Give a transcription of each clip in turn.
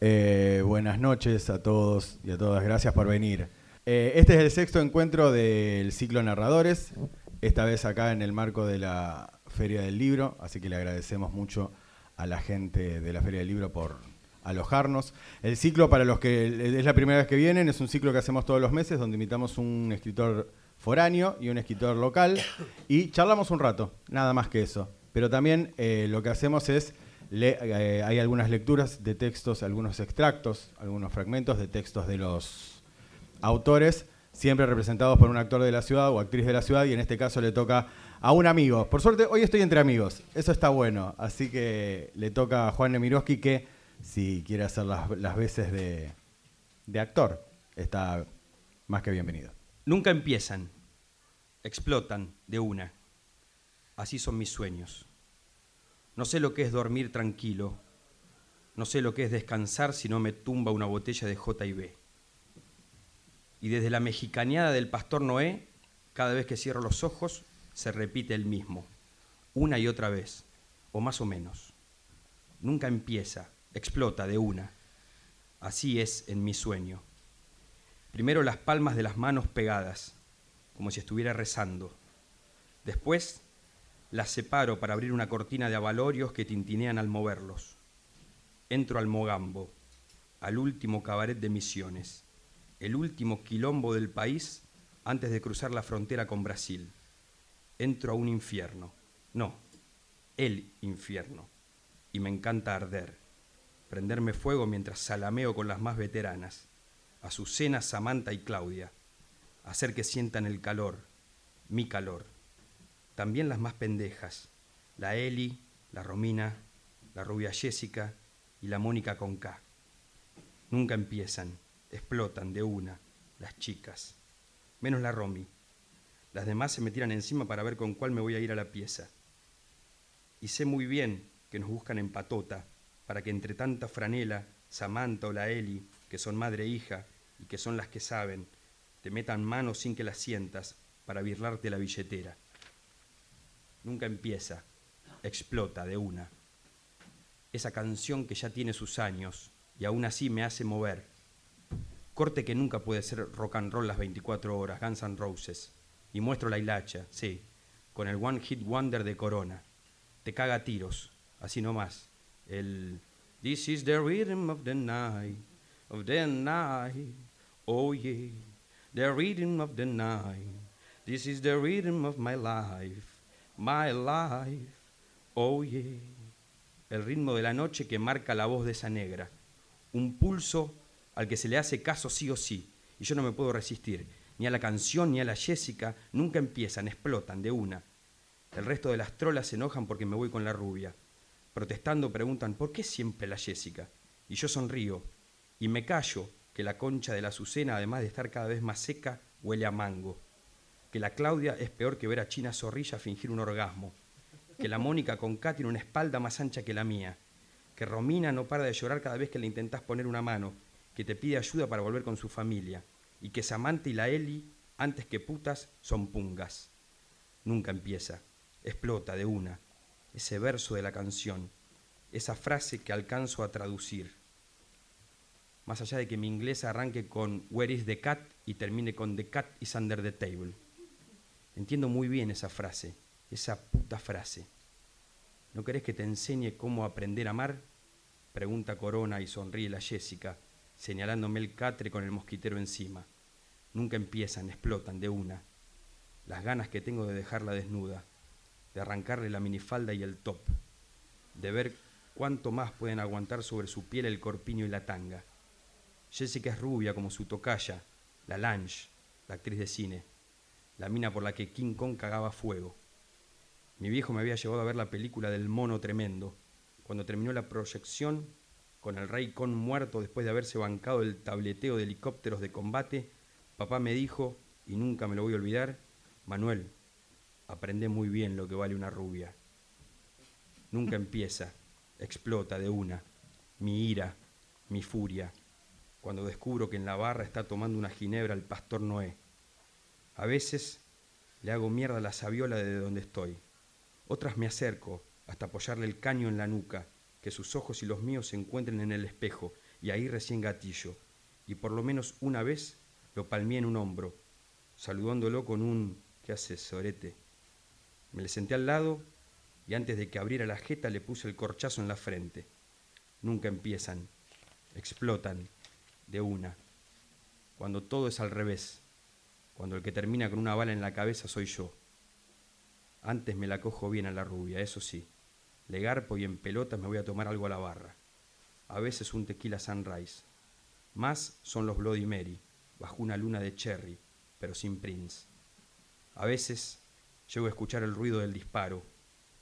Eh, buenas noches a todos y a todas, gracias por venir. Eh, este es el sexto encuentro del ciclo Narradores, esta vez acá en el marco de la Feria del Libro, así que le agradecemos mucho a la gente de la Feria del Libro por alojarnos. El ciclo, para los que es la primera vez que vienen, es un ciclo que hacemos todos los meses, donde invitamos un escritor foráneo y un escritor local y charlamos un rato, nada más que eso. Pero también eh, lo que hacemos es eh, hay algunas lecturas de textos, algunos extractos, algunos fragmentos de textos de los autores, siempre representados por un actor de la ciudad o actriz de la ciudad, y en este caso le toca a un amigo. Por suerte, hoy estoy entre amigos, eso está bueno, así que le toca a Juan Nemiroski que, si quiere hacer las, veces de actor, está más que bienvenido. Nunca empiezan, explotan de una. Así son mis sueños. No sé lo que es dormir tranquilo. No sé lo que es descansar si no me tumba una botella de J&B. Y desde la mexicaneada del pastor Noé, cada vez que cierro los ojos, se repite el mismo, una y otra vez, o más o menos. Nunca empieza, explota de una. Así es en mi sueño. Primero las palmas de las manos pegadas, como si estuviera rezando. Después las separo para abrir una cortina de avalorios que tintinean al moverlos. Entro al Mogambo, al último cabaret de Misiones, el último quilombo del país antes de cruzar la frontera con Brasil. Entro a un infierno, no, el infierno, y me encanta arder, prenderme fuego mientras salameo con las más veteranas, Azucena, Samantha y Claudia, hacer que sientan el calor, mi calor también las más pendejas, la Eli, la Romina, la rubia Jessica y la Mónica con K. Nunca empiezan, explotan de una, las chicas, menos la Romy. Las demás se me tiran encima para ver con cuál me voy a ir a la pieza. Y sé muy bien que nos buscan en patota, para que entre tanta franela, Samantha o la Eli, que son madre e hija y que son las que saben, te metan manos sin que las sientas para birlarte la billetera nunca empieza, explota de una. Esa canción que ya tiene sus años y aún así me hace mover. Corte que nunca puede ser rock and roll las 24 horas, Guns N' Roses. Y muestro la hilacha, sí, con el One Hit Wonder de Corona. Te caga tiros, así nomás. El This is the rhythm of the night, of the night, oh yeah, the rhythm of the night. This is the rhythm of my life. My life, oh yeah. El ritmo de la noche que marca la voz de esa negra. Un pulso al que se le hace caso sí o sí. Y yo no me puedo resistir. Ni a la canción ni a la Jessica. Nunca empiezan, explotan de una. El resto de las trolas se enojan porque me voy con la rubia. Protestando preguntan, ¿por qué siempre la Jessica? Y yo sonrío. Y me callo que la concha de la Azucena, además de estar cada vez más seca, huele a mango que la Claudia es peor que ver a China Zorrilla fingir un orgasmo, que la Mónica con K tiene una espalda más ancha que la mía, que Romina no para de llorar cada vez que le intentas poner una mano, que te pide ayuda para volver con su familia, y que Samantha y la Eli, antes que putas, son pungas. Nunca empieza, explota de una, ese verso de la canción, esa frase que alcanzo a traducir. Más allá de que mi inglés arranque con Where is the cat y termine con The cat is under the table. Entiendo muy bien esa frase, esa puta frase. ¿No querés que te enseñe cómo aprender a amar? Pregunta Corona y sonríe la Jessica, señalándome el catre con el mosquitero encima. Nunca empiezan, explotan de una. Las ganas que tengo de dejarla desnuda, de arrancarle la minifalda y el top, de ver cuánto más pueden aguantar sobre su piel el corpiño y la tanga. Jessica es rubia como su tocaya, la Lange, la actriz de cine la mina por la que King Kong cagaba fuego. Mi viejo me había llevado a ver la película del mono tremendo. Cuando terminó la proyección, con el rey Kong muerto después de haberse bancado el tableteo de helicópteros de combate, papá me dijo, y nunca me lo voy a olvidar, Manuel, aprende muy bien lo que vale una rubia. Nunca empieza, explota de una, mi ira, mi furia, cuando descubro que en la barra está tomando una ginebra el pastor Noé a veces le hago mierda a la sabiola de donde estoy. Otras me acerco hasta apoyarle el caño en la nuca, que sus ojos y los míos se encuentren en el espejo y ahí recién gatillo. Y por lo menos una vez lo palmé en un hombro, saludándolo con un ¿qué haces, sorete? Me le senté al lado y antes de que abriera la jeta le puse el corchazo en la frente. Nunca empiezan, explotan de una, cuando todo es al revés, cuando el que termina con una bala en la cabeza soy yo. Antes me la cojo bien a la rubia, eso sí. Le garpo y en pelotas me voy a tomar algo a la barra. A veces un tequila sunrise. Más son los Bloody Mary, bajo una luna de cherry, pero sin Prince. A veces llego a escuchar el ruido del disparo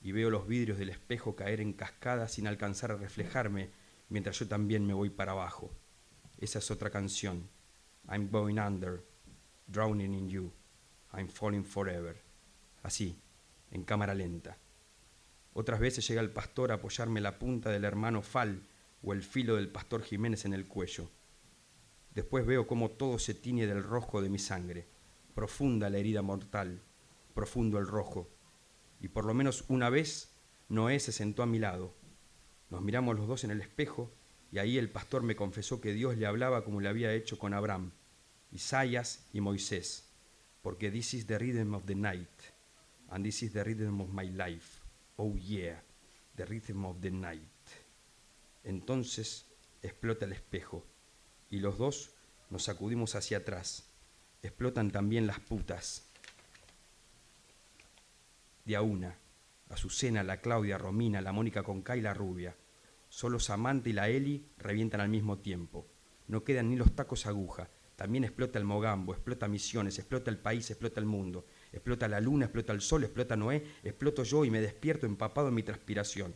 y veo los vidrios del espejo caer en cascada sin alcanzar a reflejarme mientras yo también me voy para abajo. Esa es otra canción. I'm going under, drowning in you, I'm falling forever. Así, en cámara lenta. Otras veces llega el pastor a apoyarme la punta del hermano Fal o el filo del pastor Jiménez en el cuello. Después veo cómo todo se tiñe del rojo de mi sangre, profunda la herida mortal, profundo el rojo. Y por lo menos una vez Noé se sentó a mi lado. Nos miramos los dos en el espejo y ahí el pastor me confesó que Dios le hablaba como le había hecho con Abraham, Isaías y Moisés, porque this is the rhythm of the night, and this is the rhythm of my life. Oh yeah, the rhythm of the night. Entonces explota el espejo y los dos nos sacudimos hacia atrás. Explotan también las putas. De a una, Azucena, la Claudia, Romina, la Mónica Conca y la Rubia. Solo Samantha y la Eli revientan al mismo tiempo. No quedan ni los tacos aguja. También explota el Mogambo, explota Misiones, explota el país, explota el mundo. Explota la luna, explota el sol, explota Noé, exploto yo y me despierto empapado en mi transpiración.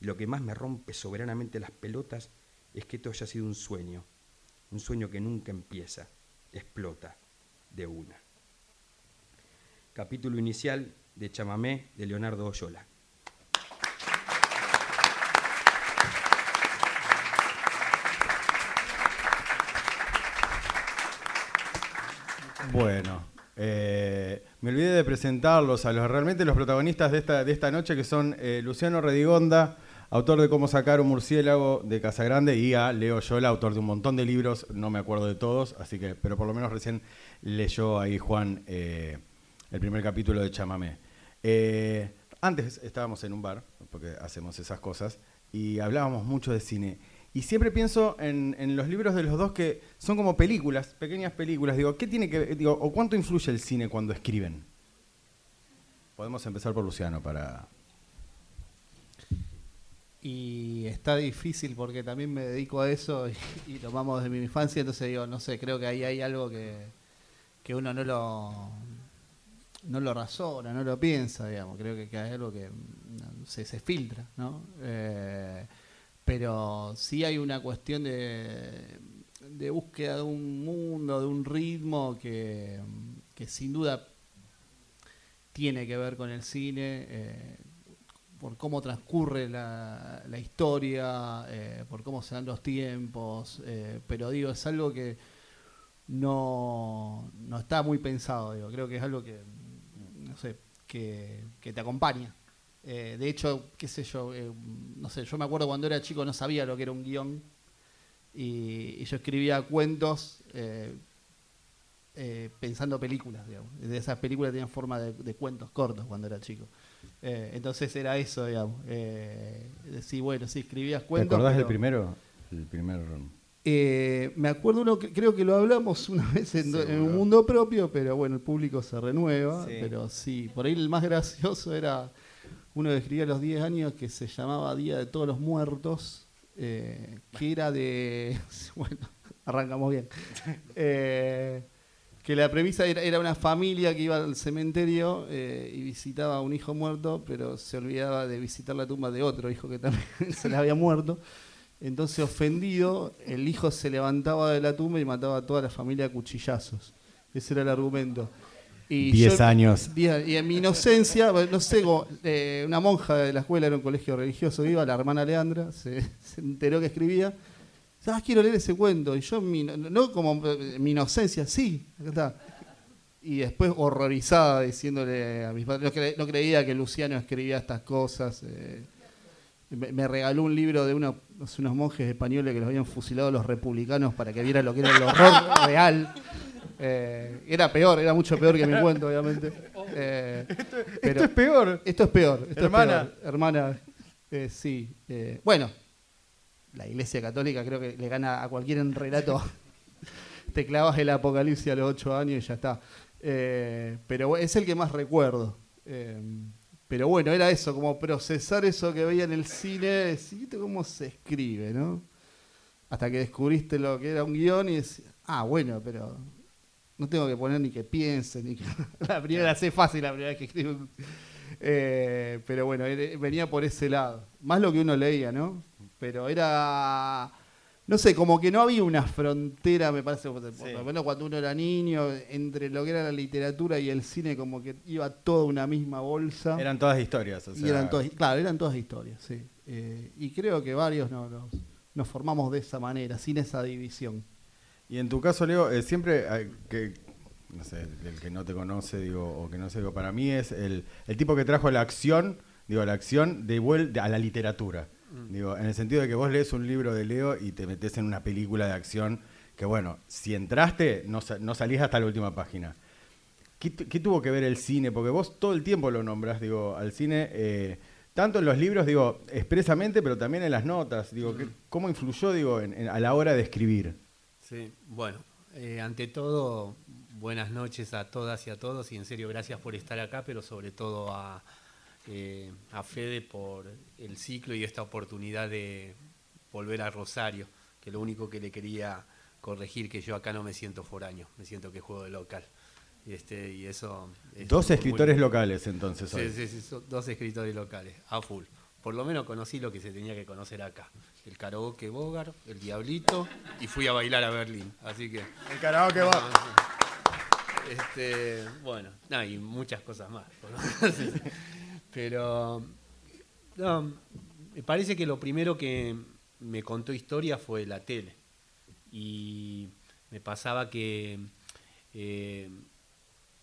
Y lo que más me rompe soberanamente las pelotas es que esto haya sido un sueño, un sueño que nunca empieza, explota de una. Capítulo inicial de Chamamé de Leonardo Oyola. Bueno, eh, me olvidé de presentarlos a los realmente los protagonistas de esta, de esta noche, que son eh, Luciano Redigonda, autor de Cómo sacar un murciélago de Casagrande, y a Leo Yola, autor de un montón de libros, no me acuerdo de todos, así que, pero por lo menos recién leyó ahí Juan eh, el primer capítulo de Chamamé. Antes estábamos en un bar, porque hacemos esas cosas, y hablábamos mucho de cine. Y siempre pienso en, en los libros de los dos que son como películas, pequeñas películas. Digo, ¿qué tiene que digo, o cuánto influye el cine cuando escriben? Podemos empezar por Luciano para. Y está difícil porque también me dedico a eso y, y lo vamos desde mi infancia, entonces digo, no sé, creo que ahí hay algo que, que uno no lo, no lo razona, no lo piensa, digamos. Creo que, que hay algo que se, se filtra, ¿no? Eh, pero sí hay una cuestión de, búsqueda de un mundo, de un ritmo que, sin duda tiene que ver con el cine, eh, por cómo transcurre la, historia, eh, por cómo se dan los tiempos, eh, pero digo, es algo que no, no está muy pensado, digo, creo que es algo que, no sé, que te acompaña. Eh, de hecho, qué sé yo, eh, no sé, yo me acuerdo cuando era chico no sabía lo que era un guion y, y yo escribía cuentos eh, eh, pensando películas, digamos. De esas películas tenían forma de, de cuentos cortos cuando era chico. Eh, entonces era eso, digamos. Eh, sí, bueno, sí, escribías ¿Te cuentos. acordás del primero? El primer. Eh, me acuerdo uno que creo que lo hablamos una vez en, do- en Seguro. un mundo propio, pero bueno, el público se renueva. Sí. Pero sí, por ahí el más gracioso era uno que escribía a los 10 años que se llamaba Día de Todos los Muertos, eh, que era de. Bueno, arrancamos bien. Eh, que la premisa era, era una familia que iba al cementerio eh, y visitaba a un hijo muerto, pero se olvidaba de visitar la tumba de otro hijo que también se le había muerto. Entonces, ofendido, el hijo se levantaba de la tumba y mataba a toda la familia a cuchillazos. Ese era el argumento. Y Diez yo- años. diez- y en mi inocencia, no sé, eh, una monja de la escuela era un colegio religioso, iba, la hermana Leandra, se, se enteró que escribía. Ah, quiero leer ese cuento. Y yo, mi- no como eh, mi inocencia, sí, acá está. Y después horrorizada diciéndole a mis padres, no, cre- no creía que Luciano escribía estas cosas. eh, me, me regaló un libro de unos, unos monjes españoles que los habían fusilado los republicanos para que viera lo que era el horror real. Eh, era peor, era mucho peor que mi cuento, obviamente. Eh, pero Esto es peor. esto es peor. esto es Hermana. peor. Hermana, eh, sí. eh, bueno, la Iglesia Católica creo que le gana a cualquier relato. Te clavas el apocalipsis a los ocho años y ya está. Eh, pero es el que más recuerdo. Eh, pero bueno, era eso, como procesar eso que veía en el cine, decir, "¿Viste cómo se escribe, ¿no? Hasta que descubriste lo que era un guion y decís, ah, bueno, pero no tengo que poner ni que piense, ni que... la primera sé fácil la primera vez que escribo. Eh, pero bueno, venía por ese lado. Más lo que uno leía, ¿no? Pero era... No sé, como que no había una frontera, me parece, por Sí. lo menos cuando uno era niño, entre lo que era la literatura y el cine, como que iba toda una misma bolsa. Eran todas historias. o y sea, eran todas, claro, eran todas historias, sí. Eh, y creo que varios no- nos, nos formamos de esa manera, sin esa división. Y en tu caso, Leo, eh, siempre hay que, no sé, el que no te conoce, digo, o que no sé, digo, para mí es el, el tipo que trajo la acción, digo, la acción de vuelta a la literatura. Digo, en el sentido de que vos lees un libro de Leo y te metes en una película de acción que, bueno, si entraste, no, no salís hasta la última página. ¿Qué, qué tuvo que ver el cine? Porque vos todo el tiempo lo nombras, digo, al cine, eh, tanto en los libros, digo, expresamente, pero también en las notas. Digo, ¿qué- ¿cómo influyó, digo, en- en- a la hora de escribir? Sí, bueno, eh, ante todo, buenas noches a todas y a todos y en serio gracias por estar acá, pero sobre todo a, eh, a Fede por el ciclo y esta oportunidad de volver a Rosario, que lo único que le quería corregir que yo acá no me siento foráneo, me siento que juego de local. Este, y eso es Dos muy- escritores locales, entonces. hoy. Sí, sí, dos escritores locales, a full. Por lo menos conocí lo que se tenía que conocer acá. El karaoke Bogart, el Diablito, y fui a bailar a Berlín. Así que... El karaoke va. Este, bueno, no, y muchas cosas más. ¿no? Sí. Pero no, me parece que lo primero que me contó historia fue la tele. Y me pasaba que eh,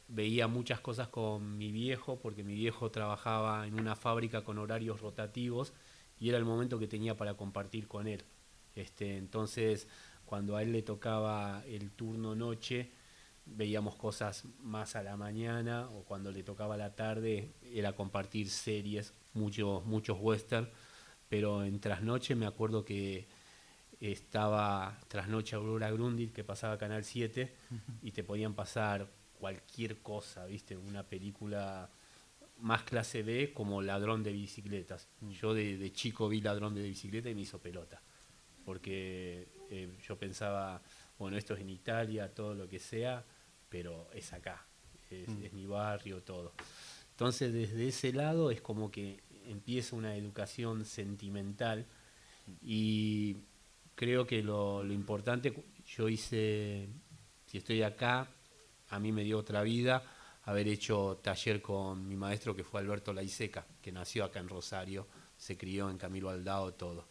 veía muchas cosas con mi viejo, porque mi viejo trabajaba en una fábrica con horarios rotativos y era el momento que tenía para compartir con él. Este, entonces, cuando a él le tocaba el turno noche, veíamos cosas más a la mañana o cuando le tocaba la tarde era compartir series, muchos, muchos western, pero en trasnoche me acuerdo que estaba trasnoche Aurora Grundy que pasaba Canal 7 y te podían pasar cualquier cosa, ¿viste? Una película más clase B como Ladrón de bicicletas. Yo de, de chico vi Ladrón de bicicleta y me hizo pelota, porque eh, yo pensaba, bueno, esto es en Italia, todo lo que sea, pero es acá, es, es mi barrio, todo. Entonces desde ese lado es como que empieza una educación sentimental y creo que lo, lo importante, yo hice, si estoy acá, a mí me dio otra vida haber hecho taller con mi maestro que fue Alberto Laiseca, que nació acá en Rosario, se crió en Camilo Aldao, todo.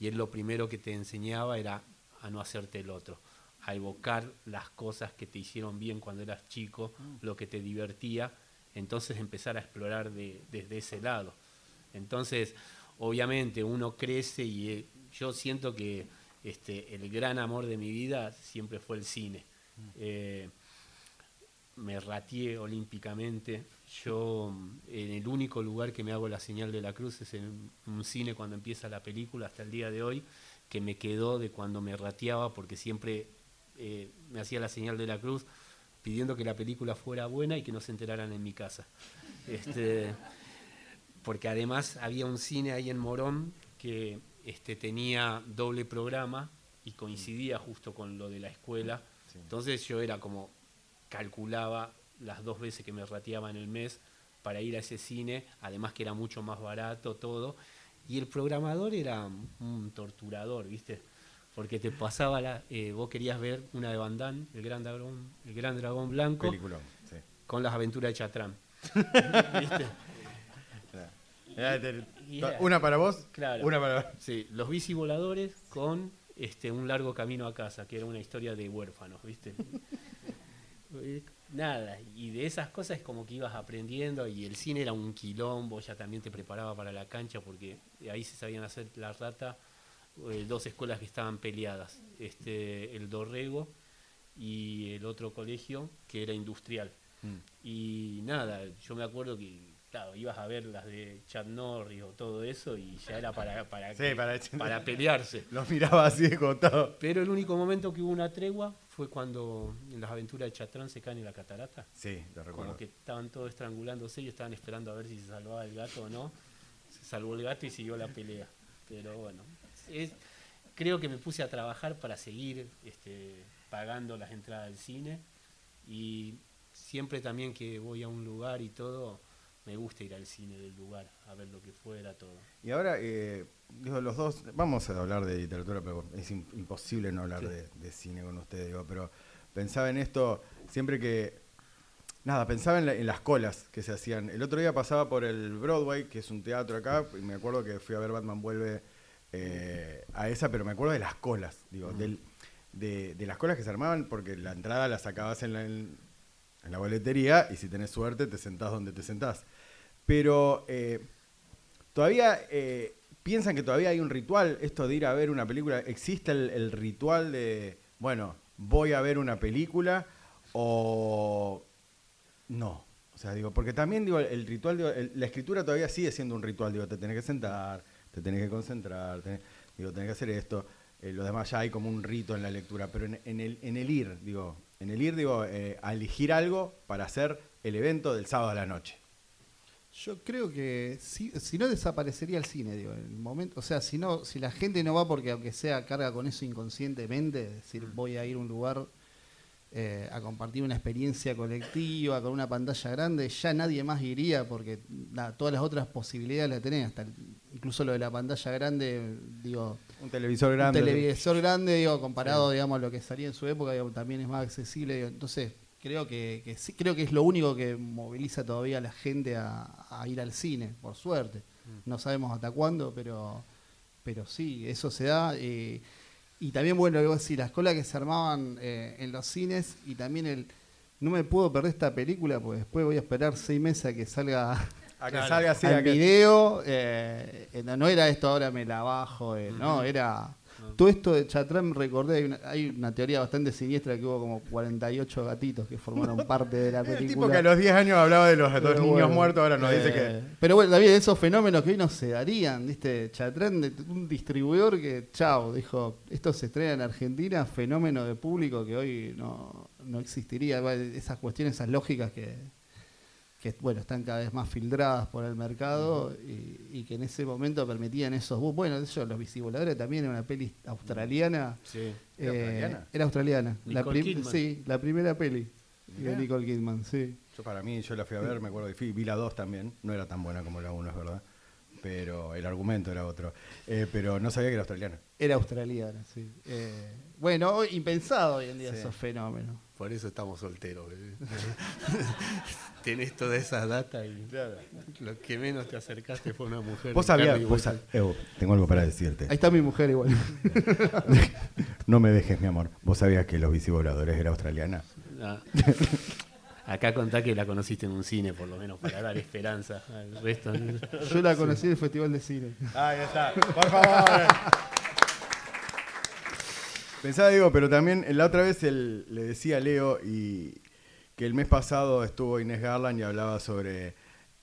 Y él lo primero que te enseñaba era a no hacerte el otro, a evocar las cosas que te hicieron bien cuando eras chico, lo que te divertía, entonces empezar a explorar de- desde ese lado. Entonces, obviamente uno crece y eh, yo siento que este, el gran amor de mi vida siempre fue el cine. Eh, me ratié olímpicamente. Yo, en el único lugar que me hago la señal de la cruz es en un cine cuando empieza la película, hasta el día de hoy, que me quedó de cuando me rateaba, porque siempre eh, me hacía la señal de la cruz pidiendo que la película fuera buena y que no se enteraran en mi casa. Este, porque además había un cine ahí en Morón que este, tenía doble programa y coincidía justo con lo de la escuela. Entonces yo era como, calculaba las dos veces que me rateaba en el mes para ir a ese cine, además que era mucho más barato todo. Y el programador era un torturador, ¿viste? Porque te pasaba la. eh, vos querías ver una de Van Damme, el gran dragón, el gran dragón blanco, Peliculón, sí. con las aventuras de Chatrán. ¿Viste? Era- Una para vos, Claro. una para Sí, los bici voladores con este, un largo camino a casa, que era una historia de huérfanos, ¿viste? Nada, y de esas cosas es como que ibas aprendiendo y el cine era un quilombo, ya también te preparaba para la cancha porque ahí se sabían hacer la rata, eh, dos escuelas que estaban peleadas, este, el Dorrego y el otro colegio que era industrial. Mm. Y nada, yo me acuerdo que claro, ibas a ver las de Chad Norris o todo eso y ya era para, para, Sí, que- para- para pelearse. Los miraba así de costado. Pero el único momento que hubo una tregua fue cuando en las aventuras de Chatrán se caen en la catarata. Sí, lo recuerdo. Como que estaban todos estrangulándose y estaban esperando a ver si se salvaba el gato o no. Se salvó el gato y siguió la pelea. Pero bueno, es- creo que me puse a trabajar para seguir este, pagando las entradas al cine. Y siempre también que voy a un lugar y todo, me gusta ir al cine del lugar, a ver lo que fuera, todo. Y ahora, eh, digo, los dos, vamos a hablar de literatura, pero es im- imposible no hablar Sí. de, de cine con ustedes, digo, pero pensaba en esto siempre que, nada, pensaba en, la- en las colas que se hacían. El otro día pasaba por el Broadway, que es un teatro acá, y me acuerdo que fui a ver Batman Vuelve eh, a esa, pero me acuerdo de las colas, digo, del- de, de las colas que se armaban, porque la entrada la sacabas en la, en- en la boletería y si tenés suerte te sentás donde te sentás. Pero eh, todavía eh, piensan que todavía hay un ritual, esto de ir a ver una película, ¿existe el, ritual de, bueno, voy a ver una película o no? O sea, digo, porque también digo, el ritual, digo, la escritura todavía sigue siendo un ritual, digo, te tenés que sentar, te tenés que concentrar, tenés, digo, que hacer esto, eh, lo demás ya hay como un rito en la lectura, pero en, en el, en el ir, digo, en el ir, digo, eh, a elegir algo para hacer el evento del sábado a la noche. Yo creo que si, si no desaparecería el cine, digo, en el momento, o sea, si no, si la gente no va porque aunque sea carga con eso inconscientemente, es decir, voy a ir a un lugar eh, a compartir una experiencia colectiva con una pantalla grande, ya nadie más iría porque nada, todas las otras posibilidades la tenés, hasta el- incluso lo de la pantalla grande, digo, Un televisor grande. un televisor grande, digo, comparado, digamos, a lo que salía en su época, digo, también es más accesible. digo. entonces, creo que, que sí, creo que es lo único que moviliza todavía a la gente a, a ir al cine, por suerte. No sabemos hasta cuándo, pero, pero sí, eso se da. eh, y también, bueno, algo así, las colas que se armaban eh, en los cines y también el. No me puedo perder esta película porque después voy a esperar seis meses a que salga A que Claro. salga así, al a que- video, eh, no era esto ahora me la bajo, eh, no, era todo esto de Chatrán, recordé, hay una, hay una teoría bastante siniestra que hubo como 48 gatitos que formaron parte de la El película. tipo que a los 10 años hablaba de los Pero niños bueno, muertos, ahora nos dice eh, que. Pero bueno, también esos fenómenos que hoy no se darían, ¿viste? Chatrán, de un distribuidor que, chao, dijo, esto se estrena en Argentina, fenómeno de público que hoy no, no existiría. Esas cuestiones, esas lógicas que, que, bueno, están cada vez más filtradas por el mercado y, y que en ese momento permitían esos... bu- Bueno, ellos, Los Visivoladores también era una peli australiana. Sí. ¿Era eh, australiana? Era australiana. Nicole. Sí, la primera peli de Nicole Kidman, sí. Yo para mí, yo la fui a ver, me acuerdo fui, vi la 2 también, no era tan buena como la 1, es verdad. Pero el argumento era otro. Eh, pero no sabía que era australiana. Era australiana, sí. Eh, bueno, hoy- impensado hoy en día Sí. esos fenómenos. Por eso estamos solteros, bebé. Tenés todas esas datas y lo que menos te acercaste fue una mujer. Vos sabías, vos sab- Evo, tengo algo para decirte. Ahí está mi mujer igual. No me dejes, mi amor. ¿Vos sabías que los bicivoladores era australiana? Ah. Acá contá que la conociste en un cine, por lo menos, para dar esperanza al resto. Yo la conocí en el Festival de Cine. Ahí está, por favor. Pensaba, digo, pero también la otra vez el- le decía a Leo y que el mes pasado estuvo Inés Garland y hablaba sobre.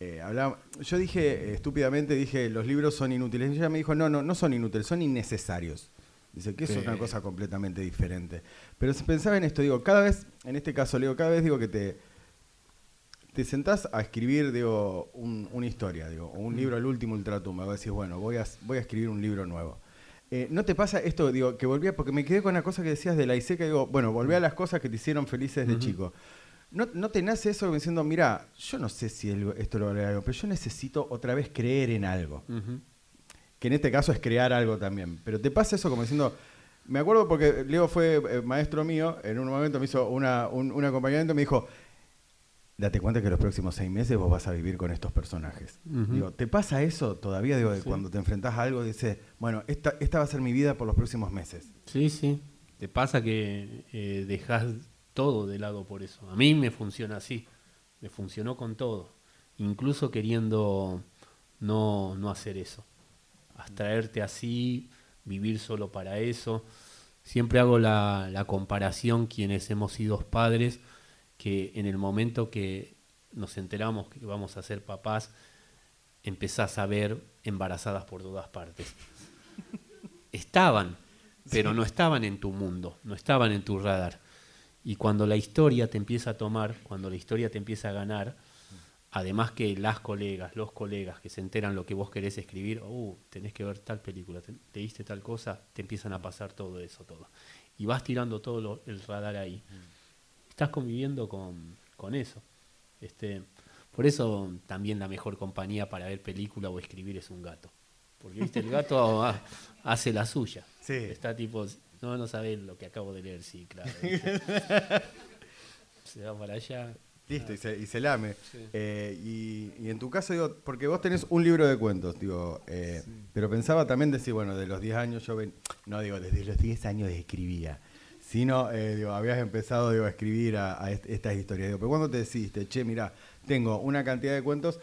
eh, hablaba- yo dije, eh, estúpidamente, dije, los libros son inútiles. Y ella me dijo, no, no, no son inútiles, son innecesarios. Dice que eso es una cosa completamente diferente. Pero si pensaba en esto, digo, cada vez, en este caso, Leo, cada vez digo que te, te sentás a escribir, digo, un- una historia, digo, o un libro, el último ultratumba, decís, bueno, voy a, voy a escribir un libro nuevo. Eh, ¿No te pasa esto, digo, que volvía, porque me quedé con la cosa que decías de la ISECA, digo, bueno, volví a las cosas que te hicieron felices de chico. ¿No, ¿No te nace eso diciendo, mira, yo no sé si el- esto lo vale algo, pero yo necesito otra vez creer en algo? Que en este caso es crear algo también. Pero te pasa eso como diciendo, me acuerdo porque Leo fue eh, maestro mío, en un momento me hizo una, un, un acompañamiento y me dijo, date cuenta que los próximos seis meses vos vas a vivir con estos personajes. Digo, ¿te pasa eso todavía? Digo, de Sí. cuando te enfrentás a algo, dices, bueno, esta, esta va a ser mi vida por los próximos meses. Sí, sí. Te pasa que eh, dejas todo de lado por eso. A mí me funciona así, me funcionó con todo, incluso queriendo no, no hacer eso, abstraerte así, vivir solo para eso. Siempre hago la, la comparación quienes hemos sido padres, que en el momento que nos enteramos que vamos a ser papás, empezás a ver embarazadas por todas partes. Estaban, pero no estaban en tu mundo, no estaban en tu radar. Y cuando la historia te empieza a tomar, cuando la historia te empieza a ganar, además que las colegas, los colegas que se enteran lo que vos querés escribir, uh, tenés que ver tal película, te, leíste tal cosa, te empiezan a pasar todo eso, todo. Y vas tirando todo el radar ahí. Estás conviviendo con, con eso. Este, por eso también la mejor compañía para ver película o escribir es un gato. Porque viste, el gato hace la suya. Sí. Está tipo, no, no sabes lo que acabo de leer, sí, claro. se va para allá. Listo, y, se, y se lame. Eh, y, en tu caso, digo, porque vos tenés un libro de cuentos, digo, eh, pero pensaba también decir, bueno, de los 10 años yo ven, no digo, desde los 10 años escribía, sino, eh, habías empezado a escribir a, estas historias. Pero cuando te decidiste, che, mira, tengo una cantidad de cuentos,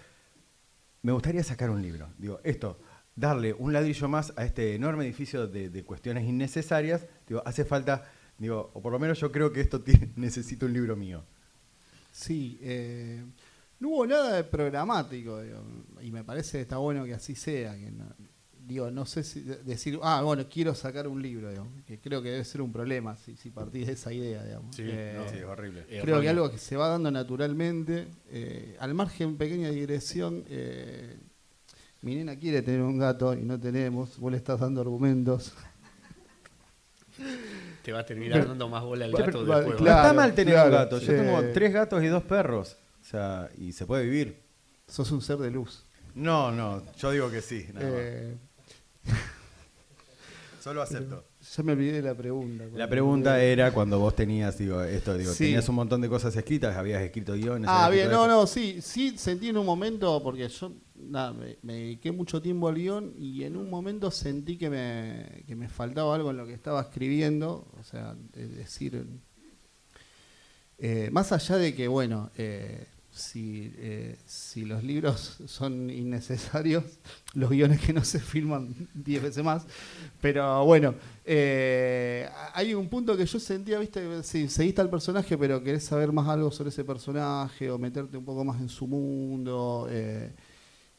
me gustaría sacar un libro. Digo, esto, darle un ladrillo más a este enorme edificio de, cuestiones innecesarias, digo, hace falta, digo, o por lo menos yo creo que esto necesita un libro mío. Sí, eh, no hubo nada de programático, y me parece que está bueno que así sea, que digo, no sé si decir, ah, bueno, quiero sacar un libro, que creo que debe ser un problema si, si partís de esa idea, digamos. Sí, eh, es horrible. Creo que algo que se va dando naturalmente, eh, al margen pequeña digresión, eh, mi nena quiere tener un gato y no tenemos, vos le estás dando argumentos. Te va a terminar dando más bola al gato después. no está mal tener un gato, yo tengo tres gatos y dos perros, o sea, y se puede vivir. Sos un ser de luz. No, no, yo digo que sí. Solo acepto. Ya me olvidé de la pregunta. La pregunta era cuando vos tenías, digo, esto, digo, tenías un montón de cosas escritas, habías escrito guiones. Ah, bien, no, no, sí, sí sentí en un momento, porque yo nada, me, dediqué mucho tiempo al guion y en un momento sentí que me, que me faltaba algo en lo que estaba escribiendo, o sea, es decir, eh, más allá de que, bueno, eh, si, eh, si los libros son innecesarios, los guiones que no se filman 10 veces más. Pero bueno, eh, hay un punto que yo sentía, viste, si seguiste al personaje, pero querés saber más algo sobre ese personaje o meterte un poco más en su mundo. Eh,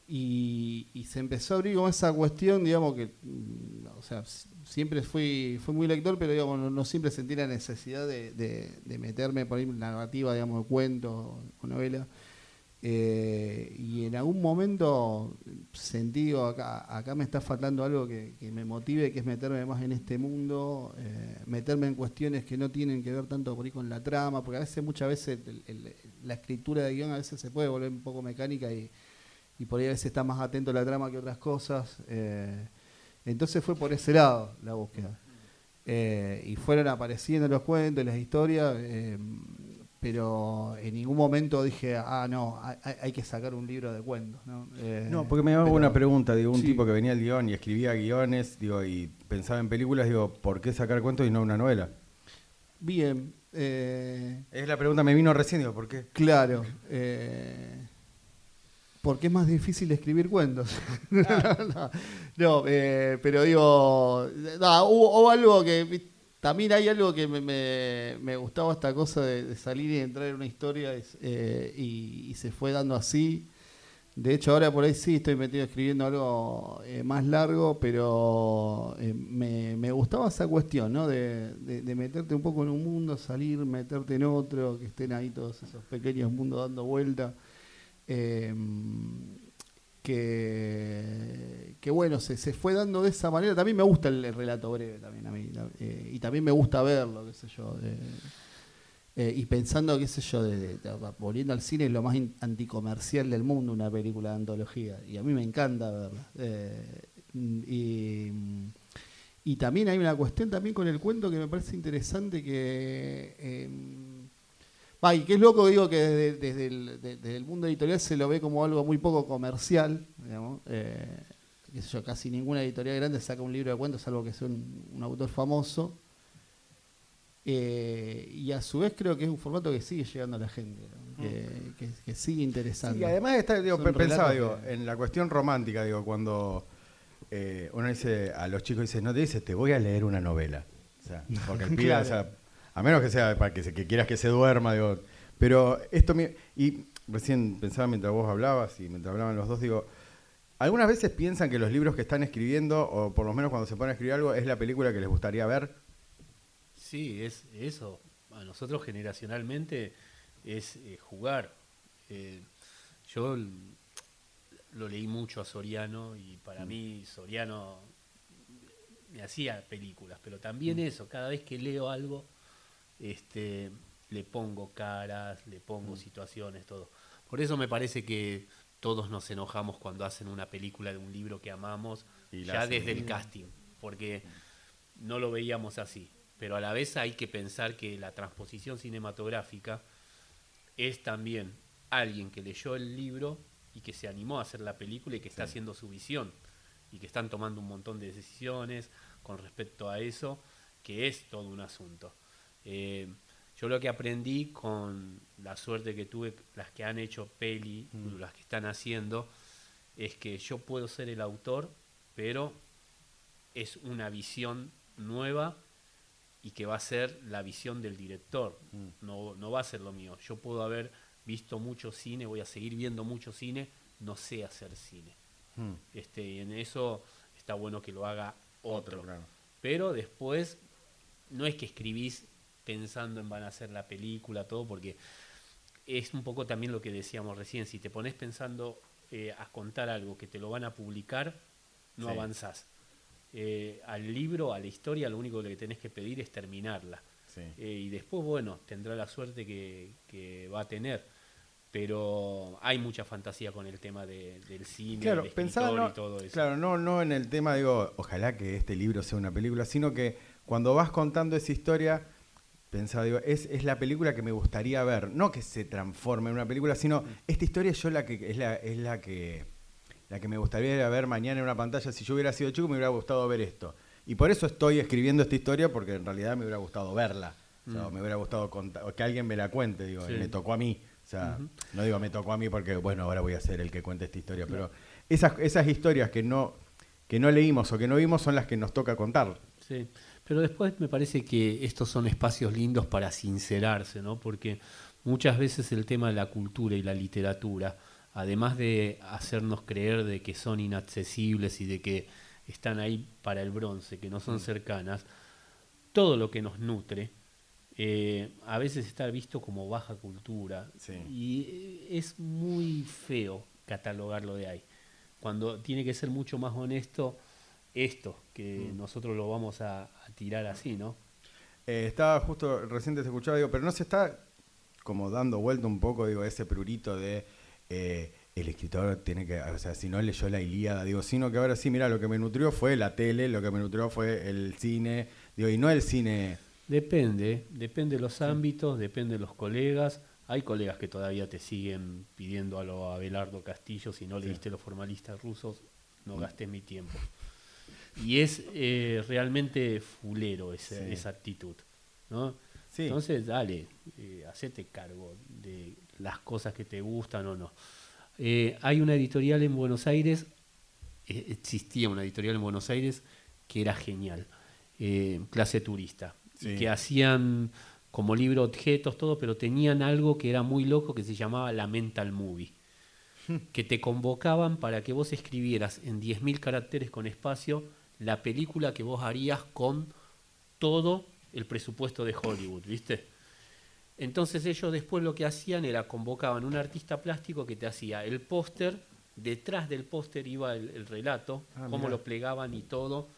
y, se empezó a abrir con esa cuestión, digamos que, mm, o sea, siempre fui, fui muy lector, pero digamos, no, siempre sentí la necesidad de, meterme por ahí en narrativa, digamos, de cuento o novela. Eh, y en algún momento sentí, acá, acá me está faltando algo que, me motive, que es meterme más en este mundo, eh, meterme en cuestiones que no tienen que ver tanto por ahí con la trama, porque a veces, muchas veces, la escritura de guion a veces se puede volver un poco mecánica y, y por ahí a veces está más atento a la trama que otras cosas. Eh, entonces fue por ese lado la búsqueda. Eh, y fueron apareciendo los cuentos, las historias, eh, pero en ningún momento dije, ah, no, hay, que sacar un libro de cuentos. No, no porque me hago una pregunta, digo, un tipo que venía al guion y escribía guiones, digo, y pensaba en películas, digo, ¿por qué sacar cuentos y no una novela? Bien. es la pregunta, me vino recién, digo, ¿por qué? Claro. Porque es más difícil escribir cuentos. no, eh, pero digo, hubo, algo que también hay algo que me, gustaba esta cosa de, salir y entrar en una historia eh, y, se fue dando así. De hecho, ahora por ahí sí estoy metido escribiendo algo eh, más largo, pero me, gustaba esa cuestión, ¿no? De, de, meterte un poco en un mundo, salir, meterte en otro, que estén ahí todos esos pequeños mundos dando vuelta. Em, que, bueno, se, se, fue dando de esa manera. También me gusta el, relato breve también a mí. Eh, y también me gusta verlo, qué sé yo. Eh, y pensando, qué sé yo, de, volviendo al cine es lo más anticomercial del mundo, una película de antología. Y a mí me encanta verla. Eh, y, y, también hay una cuestión también con el cuento que me parece interesante que y que es loco, digo que desde, el, mundo editorial se lo ve como algo muy poco comercial, digamos. Eh, yo, casi ninguna editorial grande saca un libro de cuentos, salvo que sea un, autor famoso. Eh, y a su vez creo que es un formato que sigue llegando a la gente, ¿no? que, que- que sigue interesando. Sí, y además está, digo, pensaba, digo, que- en la cuestión romántica, digo, cuando eh, uno dice a los chicos, dice, no te dice, te voy a leer una novela. O sea, porque el pibe, Claro. o sea, a menos que sea para que, se- que quieras que se duerma, digo, pero esto, me- y recién pensaba mientras vos hablabas y mientras hablaban los dos, digo, algunas veces piensan que los libros que están escribiendo, o por lo menos cuando se ponen a escribir algo, es la película que les gustaría ver. Sí, es eso. A nosotros generacionalmente es eh, jugar. Eh, yo lo leí mucho a Soriano y para mí Soriano me hacía películas, pero también eso, cada vez que leo algo, este, le pongo caras, le pongo situaciones, todo. Por eso me parece que todos nos enojamos cuando hacen una película de un libro que amamos, Y ya hacen. desde el casting, porque no lo veíamos así. Pero a la vez hay que pensar que la transposición cinematográfica es también alguien que leyó el libro y que se animó a hacer la película y que está haciendo su visión y que están tomando un montón de decisiones con respecto a eso, que es todo un asunto. Eh, yo lo que aprendí con la suerte que tuve, las que han hecho peli, las que están haciendo, es que yo puedo ser el autor, pero es una visión nueva y que va a ser la visión del director, no, no va a ser lo mío. Yo puedo haber visto mucho cine, voy a seguir viendo mucho cine, no sé hacer cine. Hmm. Este, y en eso está bueno que lo haga otro. claro. Pero después no es que escribís pensando en van a hacer la película, todo, porque es un poco también lo que decíamos recién, si te pones pensando eh, a contar algo que te lo van a publicar, no Sí. avanzás. Eh, al libro, a la historia, lo único que tenés que pedir es terminarla. Sí. Eh, y después, bueno, tendrá la suerte que, que va a tener. Pero hay mucha fantasía con el tema de- del cine, Claro, del pensaba no, y todo eso. claro, no, no en el tema, digo, ojalá que este libro sea una película, sino que cuando vas contando esa historia, pensaba, digo, es, es la película que me gustaría ver, no que se transforme en una película, sino Mm. esta historia yo la que es la, es la que la que me gustaría ver mañana en una pantalla. Si yo hubiera sido chico me hubiera gustado ver esto. Y por eso estoy escribiendo esta historia, porque en realidad me hubiera gustado verla. O sea, me hubiera gustado que alguien me la cuente, digo, Mm. Sí. me tocó a mí. O sea, no digo me tocó a mí porque, bueno, ahora voy a ser el que cuente esta historia, pero esas, esas historias que no, que no leímos o que no vimos son las que nos toca contar. Sí, pero después me parece que estos son espacios lindos para sincerarse, ¿no? Porque muchas veces el tema de la cultura y la literatura, además de hacernos creer de que son inaccesibles y de que están ahí para el bronce, que no son cercanas, todo lo que nos nutre, eh, a veces está visto como baja cultura. Sí. Y es muy feo catalogarlo de ahí. Cuando tiene que ser mucho más honesto esto, que nosotros lo vamos a, a tirar así, ¿no? Eh, estaba justo, reciente te escuchaba, digo, pero no se está como dando vuelta un poco, digo, ese prurito de eh, el escritor tiene que, o sea, si no leyó la Ilíada, digo, sino que ahora sí, mira, lo que me nutrió fue la tele, lo que me nutrió fue el cine, digo, y no el cine. Depende, depende de los ámbitos, depende de los colegas. Hay colegas que todavía te siguen pidiendo a lo Abelardo Castillo, si no leíste los formalistas rusos, no gastes mi tiempo. Y es eh, realmente fulero ese- Sí. esa actitud, ¿no? Sí. Entonces, dale, eh, hacete cargo de las cosas que te gustan o no. Eh, hay una editorial en Buenos Aires, eh, existía una editorial en Buenos Aires que era genial, eh, clase turista, Sí. que hacían como libro objetos, todo, pero tenían algo que era muy loco que se llamaba la Mental Movie, que te convocaban para que vos escribieras en 10.000 caracteres con espacio la película que vos harías con todo el presupuesto de Hollywood, ¿viste? Entonces ellos después lo que hacían era convocaban un artista plástico que te hacía el póster, detrás del póster iba el, el relato, Ah, cómo mirá. lo plegaban y todo,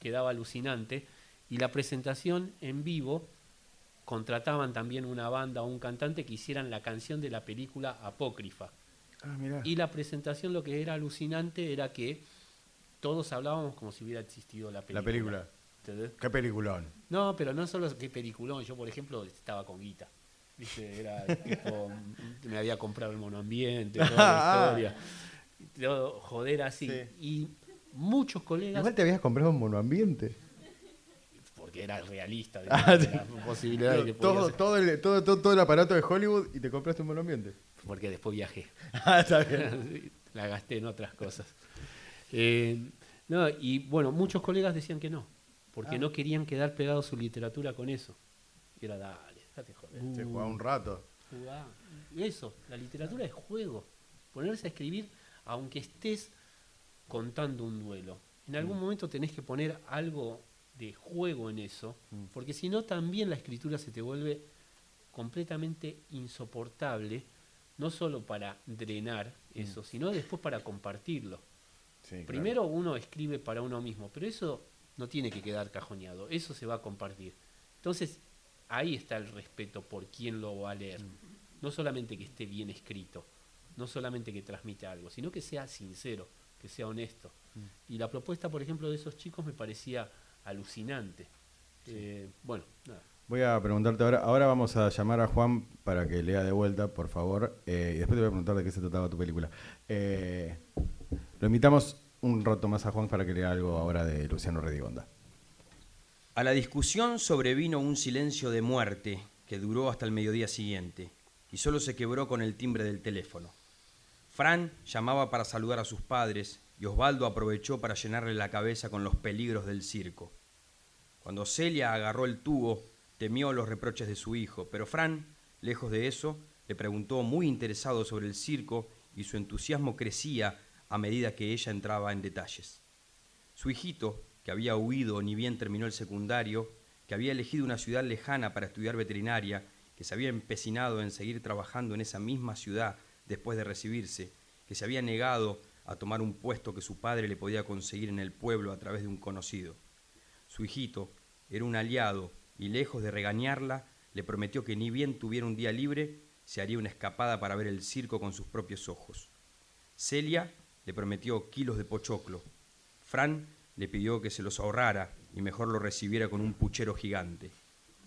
quedaba alucinante, y la presentación en vivo contrataban también una banda o un cantante que hicieran la canción de la película apócrifa. Ah, mirá. Y la presentación lo que era alucinante era que todos hablábamos como si hubiera existido la película. La película. ¿entendés? Qué peliculón. No, pero no solo qué peliculón. Yo, por ejemplo, estaba con guita. ¿Viste? Era tipo, me había comprado el monoambiente, toda la historia. Todo, joder así. Sí. Y muchos colegas. Igual te habías comprado un monoambiente. ¿Por porque era realista de, Ah, de sí. posibilidad de que podía todo, todo, el, todo, todo, todo el aparato de Hollywood y te compraste un monoambiente. porque después viajé. Ah, está bien. la gasté en otras cosas. Eh, no, y bueno, muchos colegas decían que no, porque Ah. no querían quedar pegados su literatura con eso. Y era, dale, déjate joder. Se jugaba un rato. Jugá. Eso, la literatura es juego. Ponerse a escribir aunque estés contando un duelo. En algún momento tenés que poner algo de juego en eso, porque si no también la escritura se te vuelve completamente insoportable, no solo para drenar eso, sino después para compartirlo. Sí, claro. Primero uno escribe para uno mismo, pero eso no tiene que quedar cajoneado, eso se va a compartir. Entonces, ahí está el respeto por quién lo va a leer. No solamente que esté bien escrito, no solamente que transmita algo, sino que sea sincero, que sea honesto. Y la propuesta, por ejemplo, de esos chicos me parecía alucinante. Eh, bueno, nada. Voy a preguntarte ahora. Ahora vamos a llamar a Juan para que lea de vuelta, por favor. eh, y después te voy a preguntar de qué se trataba tu película. Eh, lo invitamos un rato más a Juan para que lea algo ahora de Luciano Redigonda. A la discusión sobrevino un silencio de muerte que duró hasta el mediodía siguiente y solo se quebró con el timbre del teléfono. Fran llamaba para saludar a sus padres y Osvaldo aprovechó para llenarle la cabeza con los peligros del circo. Cuando Celia agarró el tubo, temió los reproches de su hijo, pero Fran, lejos de eso, le preguntó muy interesado sobre el circo y su entusiasmo crecía a medida que ella entraba en detalles. Su hijito, que había huido ni bien terminó el secundario, que había elegido una ciudad lejana para estudiar veterinaria, que se había empecinado en seguir trabajando en esa misma ciudad después de recibirse, que se había negado a tomar un puesto que su padre le podía conseguir en el pueblo a través de un conocido. Su hijito era un aliado y lejos de regañarla, le prometió que ni bien tuviera un día libre, se haría una escapada para ver el circo con sus propios ojos. Celia le prometió kilos de pochoclo. Fran le pidió que se los ahorrara y mejor lo recibiera con un puchero gigante.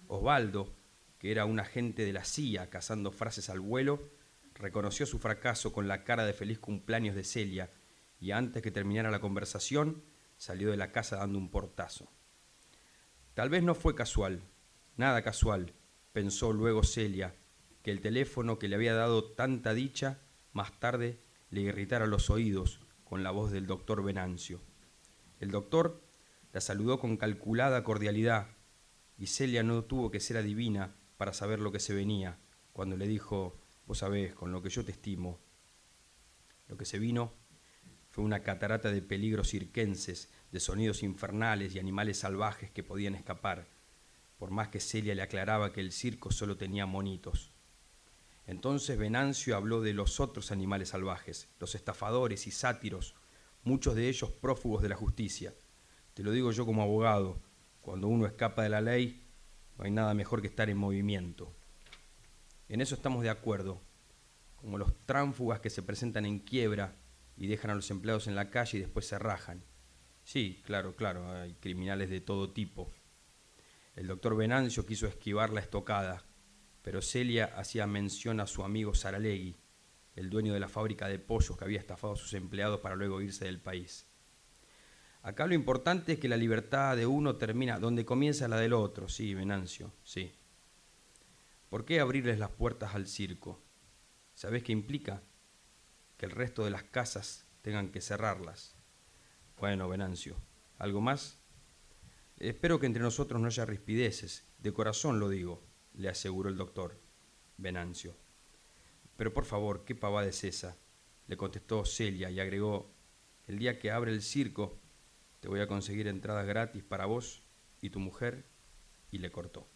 Osvaldo, que era un agente de la CIA cazando frases al vuelo, reconoció su fracaso con la cara de feliz cumpleaños de Celia y antes que terminara la conversación salió de la casa dando un portazo. Tal vez no fue casual, nada casual, pensó luego Celia, que el teléfono que le había dado tanta dicha más tarde le irritara los oídos con la voz del doctor Venancio. El doctor la saludó con calculada cordialidad y Celia no tuvo que ser adivina para saber lo que se venía cuando le dijo, vos sabés, con lo que yo te estimo. Lo que se vino fue una catarata de peligros cirquenses, de sonidos infernales y animales salvajes que podían escapar, por más que Celia le aclaraba que el circo solo tenía monitos. Entonces Venancio habló de los otros animales salvajes, los estafadores y sátiros, muchos de ellos prófugos de la justicia. Te lo digo yo como abogado, cuando uno escapa de la ley, no hay nada mejor que estar en movimiento. En eso estamos de acuerdo, como los tránfugas que se presentan en quiebra y dejan a los empleados en la calle y después se rajan. Sí, claro, claro, hay criminales de todo tipo. El doctor Venancio quiso esquivar la estocada, pero Celia hacía mención a su amigo Saralegui, el dueño de la fábrica de pollos que había estafado a sus empleados para luego irse del país. Acá lo importante es que la libertad de uno termina donde comienza la del otro, sí, Venancio, sí. ¿Por qué abrirles las puertas al circo? ¿Sabés qué implica? Que el resto de las casas tengan que cerrarlas. Bueno, Venancio, ¿algo más? Espero que entre nosotros no haya rispideces, de corazón lo digo, le aseguró el doctor Venancio. Pero por favor, ¿qué pavada es esa? le contestó Celia y agregó, el día que abre el circo, te voy a conseguir entradas gratis para vos y tu mujer, y le cortó.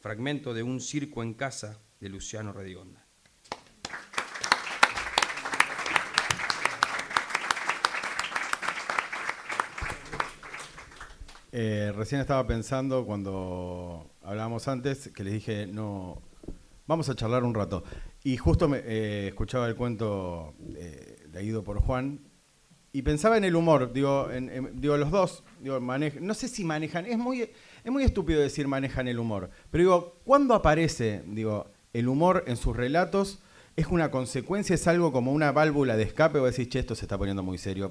Fragmento de Un circo en casa de Luciano Redigonda. Eh, recién estaba pensando cuando hablábamos antes que les dije, no, vamos a charlar un rato. Y justo me, eh, escuchaba el cuento eh, leído por Juan y pensaba en el humor. Digo, en- digo los dos, digo, no sé si manejan, es muy, es muy estúpido decir manejan el humor, pero digo, ¿cuándo aparece digo, el humor en sus relatos? ¿Es una consecuencia, es algo como una válvula de escape o decís, che, esto se está poniendo muy serio?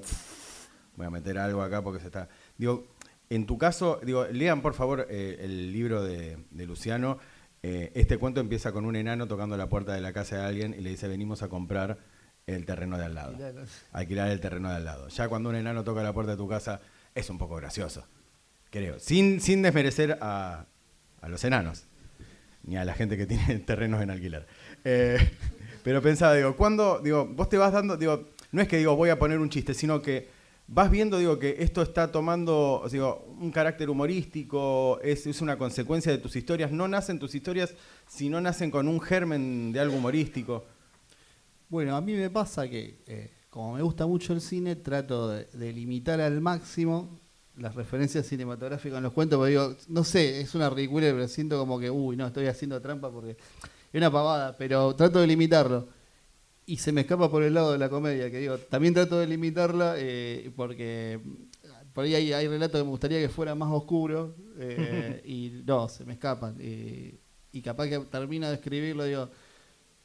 voy a meter algo acá porque se está. Digo, En tu caso, digo, lean por favor eh, el libro de, de Luciano. Eh, este cuento empieza con un enano tocando la puerta de la casa de alguien y le dice, venimos a comprar el terreno de al lado. Alquilar el terreno de al lado. Ya cuando un enano toca la puerta de tu casa, es un poco gracioso, creo. Sin, sin desmerecer a, a los enanos, ni a la gente que tiene terrenos en alquiler. Eh, pero pensaba, digo, cuando, digo, vos te vas dando, digo, no es que digo voy a poner un chiste, sino que vas viendo, digo, que esto está tomando, digo, un carácter humorístico, es, es una consecuencia de tus historias. No nacen tus historias si no nacen con un germen de algo humorístico. Bueno, a mí me pasa que, eh, como me gusta mucho el cine, trato de, limitar al máximo las referencias cinematográficas en los cuentos, porque digo, no sé, es una ridícula, pero siento como que, uy, no, estoy haciendo trampa porque es una pavada, pero trato de limitarlo. Y se me escapa por el lado de la comedia, que digo, también trato de limitarla eh, porque por ahí hay, hay, relatos que me gustaría que fueran más oscuros eh, y no, se me escapan. Eh, y capaz que termino de escribirlo, digo,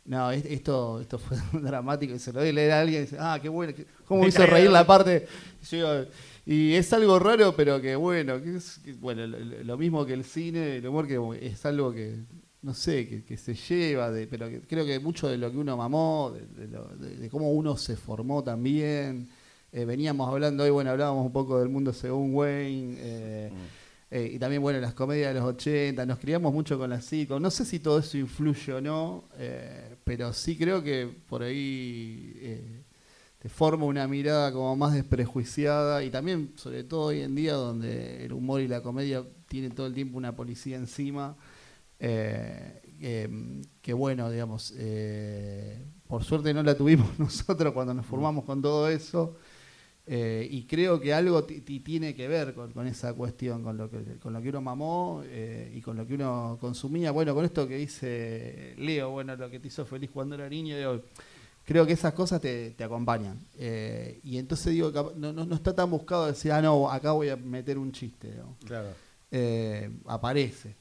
no, esto, esto fue dramático y se lo doy a leer a alguien y dice, ah, qué bueno, cómo me hizo reír la parte. Y, yo, y es algo raro, pero que bueno, que es, que, bueno, lo, lo, mismo que el cine, el humor, que es algo que, no sé, que, se lleva, de, pero que, creo que mucho de lo que uno mamó, de, lo, de cómo uno se formó también. Eh, veníamos hablando hoy, bueno, hablábamos un poco del mundo según Wayne. Eh. Eh, y también, bueno, las comedias de los 80, nos criamos mucho con las psico. No sé si todo eso influye o no, pero sí creo que por ahí te forma una mirada como más desprejuiciada y también, sobre todo hoy en día, donde el humor y la comedia tienen todo el tiempo una policía encima. Que bueno, digamos, por suerte no la tuvimos nosotros cuando nos formamos con todo eso. Eh, y creo que algo tiene que ver con, con, esa cuestión, con lo que, con lo que uno mamó eh, y con lo que uno consumía. Bueno, con esto que dice Leo, bueno, lo que te hizo feliz cuando era niño, creo que esas cosas te, te acompañan. Eh, y entonces digo, no, no, no, está tan buscado decir, ah, no, acá voy a meter un chiste. ¿no? Claro. aparece.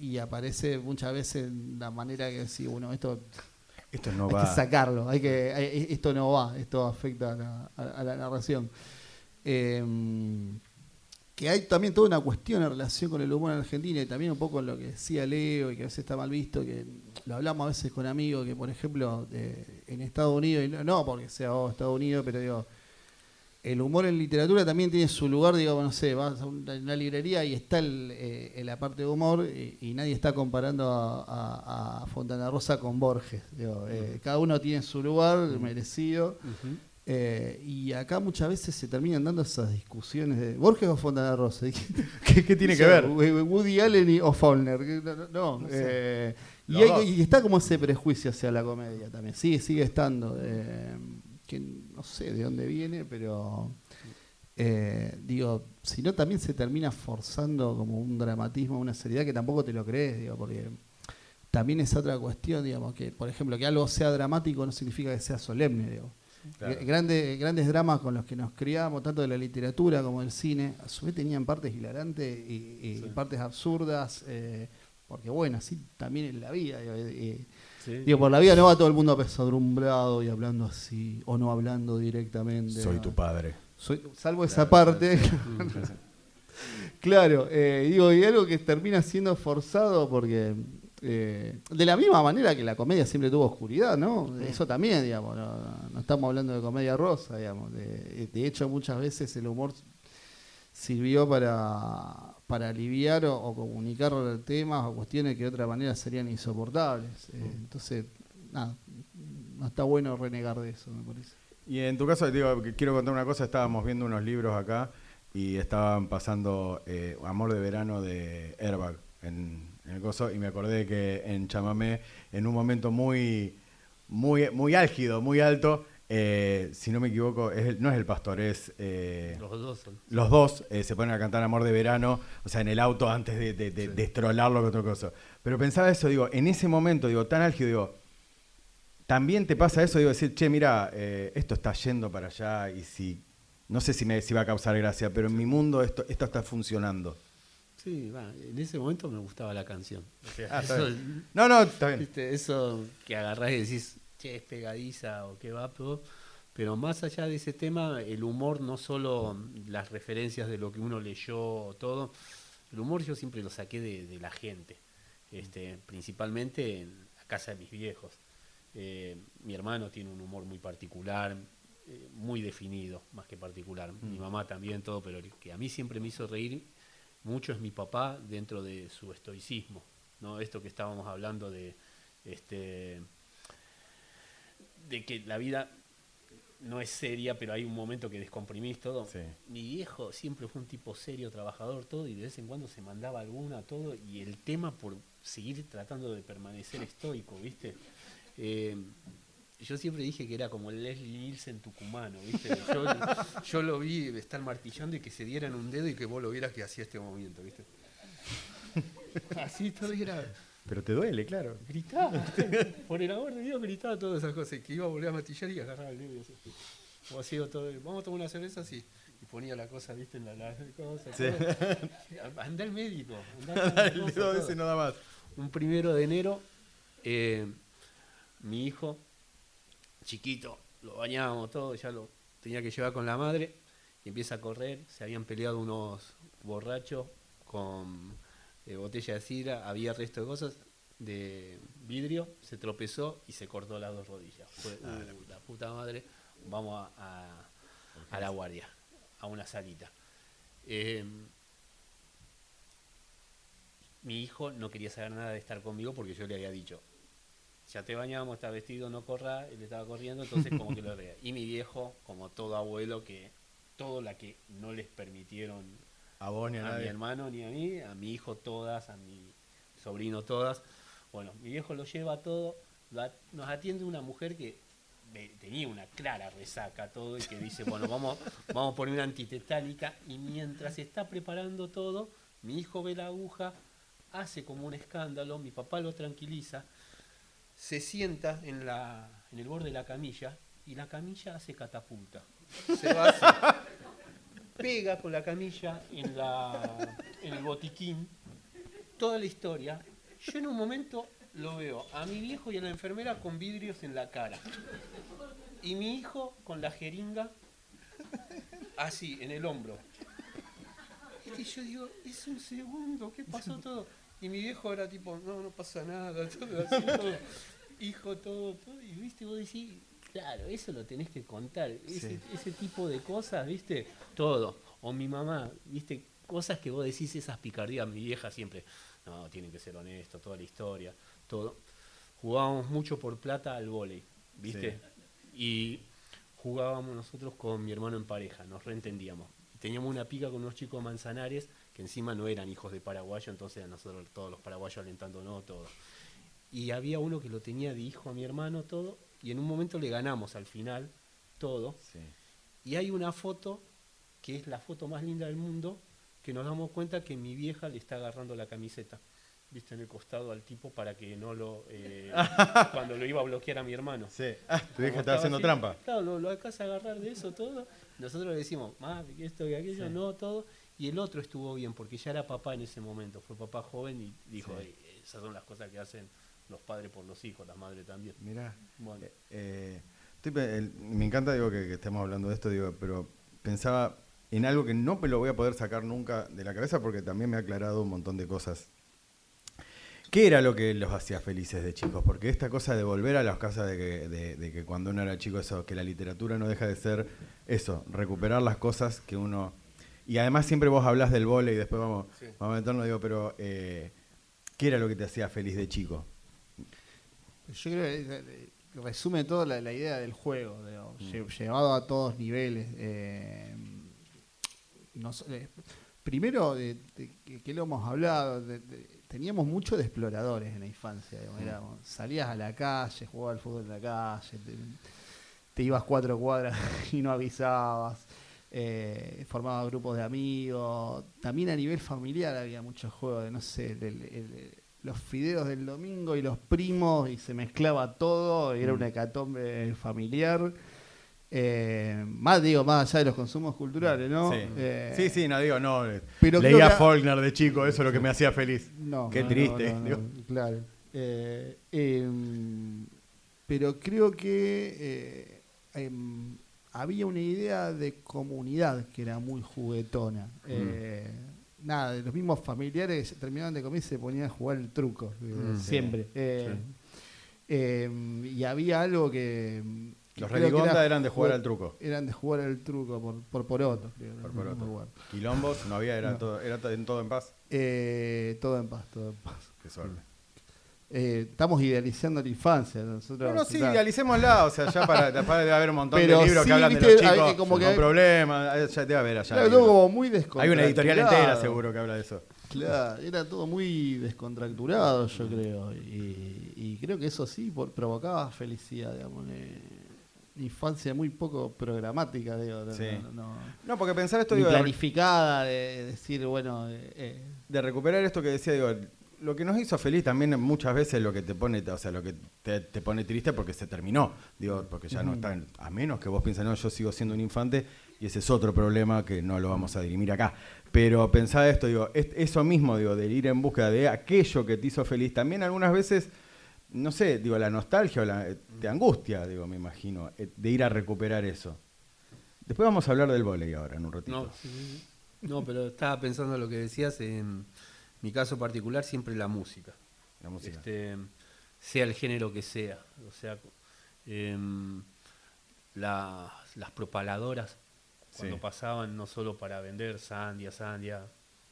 Y aparece muchas veces en la manera que decir, bueno, esto esto no hay va. que sacarlo, hay que, hay, esto no va, esto afecta a la, a, a la narración. Eh, que hay también toda una cuestión en relación con el humor en Argentina y también un poco lo que decía Leo y que a veces está mal visto, que lo hablamos a veces con amigos que, por ejemplo, de, en Estados Unidos, y no, no porque sea oh, Estados Unidos, pero digo, el humor en literatura también tiene su lugar, digo, no sé, vas a una librería y está el, eh, la parte de humor y, y nadie está comparando a, a, a, Fontana Rosa con Borges. Digo, eh, cada uno tiene su lugar uh -huh. merecido. Uh -huh. eh, y acá muchas veces se terminan dando esas discusiones de Borges o Fontana Rosa. ¿Qué, qué tiene que ver? Woody Allen y, o Faulkner. No, eh, y, hay, y, está como ese prejuicio hacia la comedia también. Sigue, sigue estando. Eh, que no sé de dónde viene, pero eh, digo, si no también se termina forzando como un dramatismo, una seriedad que tampoco te lo crees, digo, porque también es otra cuestión, digamos, que por ejemplo que algo sea dramático no significa que sea solemne, digo. Claro. Grandes, grandes dramas con los que nos criamos, tanto de la literatura como del cine, a su vez tenían partes hilarantes y, y sí. partes absurdas, eh, porque bueno, así también en la vida. Eh, Sí. Digo, por la vida no va todo el mundo apesadrumbrado y hablando así, o no hablando directamente. Soy tu padre. Soy, salvo claro, esa parte. claro, eh, digo, y algo que termina siendo forzado porque. Eh, de la misma manera que la comedia siempre tuvo oscuridad, ¿no? Eso también, digamos, no, no estamos hablando de comedia rosa, digamos. De, de hecho, muchas veces el humor sirvió para, para aliviar o, o, comunicar temas o cuestiones que de otra manera serían insoportables. Eh, entonces, nada, no está bueno renegar de eso, me parece. Y en tu caso, digo, quiero contar una cosa, estábamos viendo unos libros acá y estaban pasando eh, Amor de Verano de Airbag en, en, el coso y me acordé que en Chamamé, en un momento muy, muy, muy álgido, muy alto, eh, si no me equivoco, es el, no es el pastor, es. Eh, los dos son. Los dos eh, se ponen a cantar Amor de Verano, o sea, en el auto antes de, de, de, sí. de estrolarlo que otra cosa. Pero pensaba eso, digo, en ese momento, digo, tan álgido, digo, también te pasa eso, digo, decir, che, mira, esto está yendo para allá y si. No sé si, me, si va a causar gracia, pero en mi mundo esto, esto está funcionando. Sí, va, en ese momento me gustaba la canción. O sea, ah, eso, no, no, está bien. ¿viste? Eso que agarrás y decís, che, es pegadiza o qué va, pero, Pero más allá de ese tema, el humor, no solo las referencias de lo que uno leyó, todo, el humor yo siempre lo saqué de, la gente, este, principalmente en la casa de mis viejos. Eh, mi hermano tiene un humor muy particular, eh, muy definido, más que particular. Mi mm. mamá también, todo, pero el que a mí siempre me hizo reír mucho es mi papá dentro de su estoicismo. ¿no? Esto que estábamos hablando de, este, de que la vida no es seria, pero hay un momento que descomprimís todo. Mi viejo siempre fue un tipo serio, trabajador, todo, y de vez en cuando se mandaba alguna, todo, y el tema por seguir tratando de permanecer estoico, ¿viste? Eh, yo siempre dije que era como el Leslie Nielsen tucumano, ¿viste? Yo, yo lo vi estar martillando y que se dieran un dedo y que vos lo vieras que hacía este movimiento, ¿viste? Así todo era pero te duele, claro. Gritaba, por el amor de Dios, gritaba todas esas cosas. Que iba a volver a matillar y agarraba el dedo. Como así, todo, vamos a tomar una cerveza así. Y ponía la cosa, viste, en la, la cosa. Sí. Anda el médico. Anda el dedo ese no da más. Un primero de enero, eh, mi hijo, chiquito, lo bañábamos todo, ya lo tenía que llevar con la madre. Y empieza a correr. Se habían peleado unos borrachos con botella de sidra, había resto de cosas de vidrio, se tropezó y se cortó las dos rodillas. Fue, ah, uh, la puta madre, vamos a, la guardia, a una salita. Em, mi hijo no quería saber nada de estar conmigo porque yo le había dicho, ya te bañamos, está vestido, no corra, él estaba corriendo, entonces como que lo veía. Y mi viejo, como todo abuelo, que todo la que no les permitieron a vos ni a, mi hermano ni a mí, a mi hijo todas, a mi sobrino todas. Bueno, mi viejo lo lleva todo, nos atiende una mujer que tenía una clara resaca todo y que dice, bueno, vamos, vamos a poner una antitetánica y mientras está preparando todo, mi hijo ve la aguja, hace como un escándalo, mi papá lo tranquiliza, se sienta en, la, en el borde de la camilla y la camilla hace catapulta. Se va así pega con la camilla en, la, en el botiquín, toda la historia. Yo en un momento lo veo a mi viejo y a la enfermera con vidrios en la cara. Y mi hijo con la jeringa así, en el hombro. Y yo digo, es un segundo, ¿qué pasó todo? Y mi viejo era tipo, no, no pasa nada, todo así, todo. Hijo, todo, todo. Y viste, vos decís, Claro, eso lo tenés que contar. Ese, ese, tipo de cosas, ¿viste? Todo. O mi mamá, ¿viste? Cosas que vos decís, esas picardías, mi vieja siempre. No, tienen que ser honestos, toda la historia, todo. Jugábamos mucho por plata al vóley, ¿viste? Y jugábamos nosotros con mi hermano en pareja, nos reentendíamos. Teníamos una pica con unos chicos manzanares que encima no eran hijos de paraguayo, entonces a nosotros todos los paraguayos alentándonos, todo. Y había uno que lo tenía de hijo a mi hermano, todo, y en un momento le ganamos al final todo. Y hay una foto que es la foto más linda del mundo, que nos damos cuenta que mi vieja le está agarrando la camiseta, viste, en el costado al tipo para que no lo... Eh, cuando lo iba a bloquear a mi hermano. Sí. Ah, tu vieja estaba haciendo trampa. Claro, lo, lo acabas a agarrar de eso todo. Nosotros le decimos, más esto y aquello, no, todo. Y el otro estuvo bien, porque ya era papá en ese momento, fue papá joven y dijo, esas son las cosas que hacen los padres por los hijos, las madres también. Mirá, eh, eh, me encanta digo que, estemos hablando de esto, digo, pero pensaba en algo que no me lo voy a poder sacar nunca de la cabeza porque también me ha aclarado un montón de cosas. ¿Qué era lo que los hacía felices de chicos? Porque esta cosa de volver a las casas de que, de, que cuando uno era chico, eso, que la literatura no deja de ser eso, recuperar las cosas que uno... Y además siempre vos hablas del vole y después vamos, vamos a meternos, digo, pero eh, ¿qué era lo que te hacía feliz de chico? Yo creo que resume toda la, idea del juego, mm. llevado a todos niveles. Eh, eh, primero, de, que lo hemos hablado, teníamos mucho de exploradores en la infancia. Mm. salías a la calle, jugabas al fútbol en la calle, te, ibas cuatro cuadras y no avisabas. Eh, formaba grupos de amigos. También a nivel familiar había muchos juegos de, no sé, el, los fideos del domingo y los primos y se mezclaba todo, y era mm. una hecatombe familiar. Eh, más digo, más allá de los consumos culturales, ¿no? Sí, eh, sí, no digo, no. Pero leía Faulkner de chico, eso es lo que me hacía feliz. No, Qué triste. claro. Eh, em, pero creo que em, había una idea de comunidad que era muy juguetona. Mm. Nada, los mismos familiares terminaban de comer y se ponían a jugar el truco, eh, Mm. siempre. Eh, eh, y había algo que... Los Religonda era eran de jugar ju- al truco. Eran de jugar al truco por, por poroto. creo, Por poroto. acuerdo. Quilombos, no había, era, No. todo, era en todo en paz. Eh, todo en paz, todo en paz. Qué suerte. Eh, estamos idealizando la infancia. Nosotros, Bueno, sí, claro. idealicémosla, o sea, ya para, para debe haber un montón Pero de libros sí, que hablan de los chicos como que hay- problemas, eh, ya debe haber allá. Claro, todo muy Hay una editorial entera seguro que habla de eso. Claro, era todo muy descontracturado, yo creo. Y, y creo que eso sí por- provocaba felicidad, digamos. eh, infancia muy poco programática, digo. no- Sí. no- no- No, porque pensar esto, digo, de, planificada, de decir, bueno, eh, eh, de recuperar esto que decía, digo, lo que nos hizo feliz también muchas veces lo que te pone, o sea, lo que te, te pone triste porque se terminó, digo, porque ya no está, en- a menos que vos pienses, no, yo sigo siendo un infante y ese es otro problema que no lo vamos a dirimir acá. Pero pensar esto, digo, es- eso mismo, digo, de ir en búsqueda de aquello que te hizo feliz, también algunas veces, no sé, digo, la nostalgia o la, te angustia, digo, me imagino, eh, de ir a recuperar eso. Después vamos a hablar del volei ahora, en un ratito. No, no, pero estaba pensando lo que decías, en mi caso particular, siempre la música. La música. Este, sea el género que sea. O sea, em, la- las propaladoras, cuando Sí. pasaban no solo para vender sandia, sandia,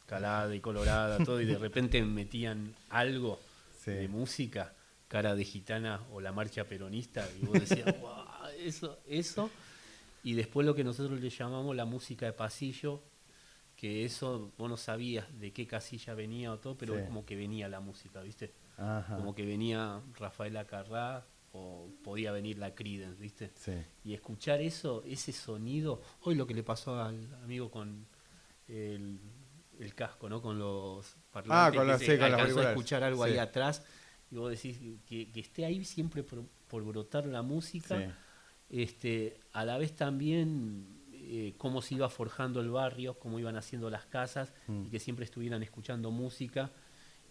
calada y colorada, todo, y de repente metían algo Sí. de música, cara de gitana o la marcha peronista, y vos decías, "Guau, eso, eso. Y después lo que nosotros le llamamos la música de pasillo, que eso vos no sabías de qué casilla venía o todo, pero Sí. como que venía la música, ¿viste? Ajá. Como que venía Rafaela Carrá o podía venir la Creedence, ¿viste? Sí. Y escuchar eso, ese sonido, hoy lo que le pasó al amigo con el, el casco, ¿no? Con los parlantes, Ah, con que se sí, con alcanzó a escuchar algo ahí atrás, y vos decís que, que esté ahí siempre por, por brotar la música, este, a la vez también eh, cómo se iba forjando el barrio, cómo iban haciendo las casas Mm. y que siempre estuvieran escuchando música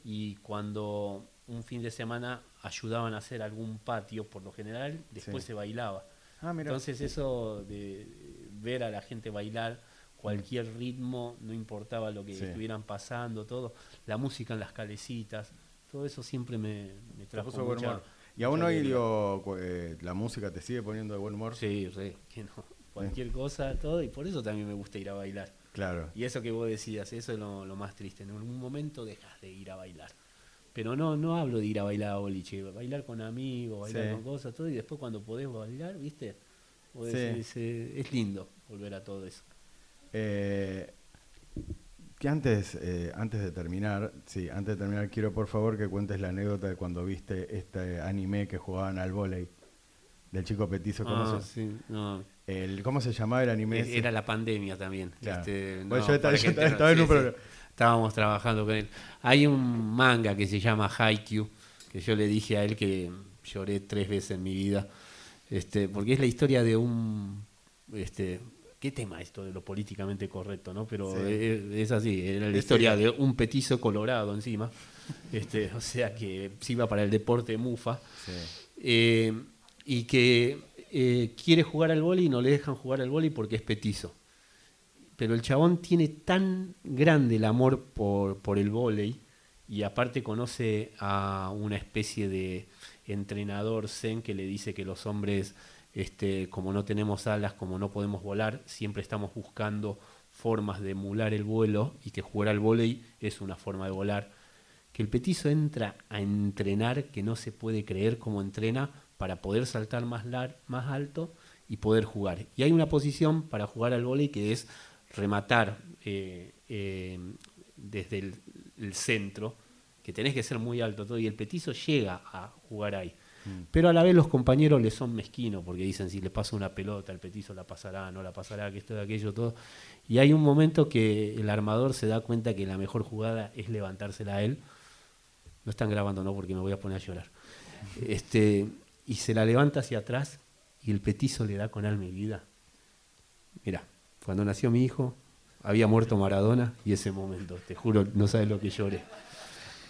y cuando un fin de semana ayudaban a hacer algún patio, por lo general, después Sí. se bailaba. Ah, mira. Entonces eso de ver a la gente bailar cualquier ritmo, no importaba lo que Sí. estuvieran pasando, todo, la música en las calecitas, todo eso siempre me, me trajo buen mucha- humor. Y aún hoy, digo, eh, la música te sigue poniendo de buen humor. Sí, re, que no. Cualquier cosa, todo, y por eso también me gusta ir a bailar. Claro. Y eso que vos decías, eso es lo, lo más triste. En algún momento dejas de ir a bailar. Pero no, no hablo de ir a bailar a boliche, bailar con amigos, bailar Sí. con cosas, todo, y después cuando podés bailar, ¿viste? Vos Sí. decís, es lindo volver a todo eso. Eh, que antes, eh, antes de terminar, sí, antes de terminar, quiero por favor que cuentes la anécdota de cuando viste este anime que jugaban al volei del chico petizo. ¿Cómo, Ah, se, sí, no. El, ¿Cómo se llamaba el anime? ese? Era la pandemia también. Claro. este, Bueno, no, yo estaba- para yo que estaba- entiendan, estaba en sí, un sí. programa. Estábamos trabajando con él. Hay un manga que se llama Haikyuu, que yo le dije a él que lloré tres veces en mi vida, este, porque es la historia de un... Este, ¿Qué tema esto de lo políticamente correcto, no? Pero Sí. es, es así, era la Sí, historia de un petizo colorado encima, este, o sea que se iba para el deporte mufa, Sí. eh, y que eh, quiere jugar al vóley y no le dejan jugar al vóley porque es petizo. Pero el chabón tiene tan grande el amor por, por el vóley y aparte conoce a una especie de entrenador zen que le dice que los hombres, este, como no tenemos alas, como no podemos volar, siempre estamos buscando formas de emular el vuelo y que jugar al vóley es una forma de volar que el petizo entra a entrenar que no se puede creer cómo entrena para poder saltar más, lar- más alto y poder jugar. Y hay una posición para jugar al vóley que es rematar eh, eh, desde el, el centro, que tenés que ser muy alto todo, y el petizo llega a jugar ahí. Pero a la vez los compañeros le son mezquinos porque dicen si le pasa una pelota, el petizo la pasará, no la pasará, que esto, aquello, todo. Y hay un momento que el armador se da cuenta que la mejor jugada es levantársela a él. No están grabando, no, porque me voy a poner a llorar. Este, y se la levanta hacia atrás y el petizo le da con alma y vida. Mira, cuando nació mi hijo, había muerto Maradona y ese momento, te juro, no sabes lo que lloré.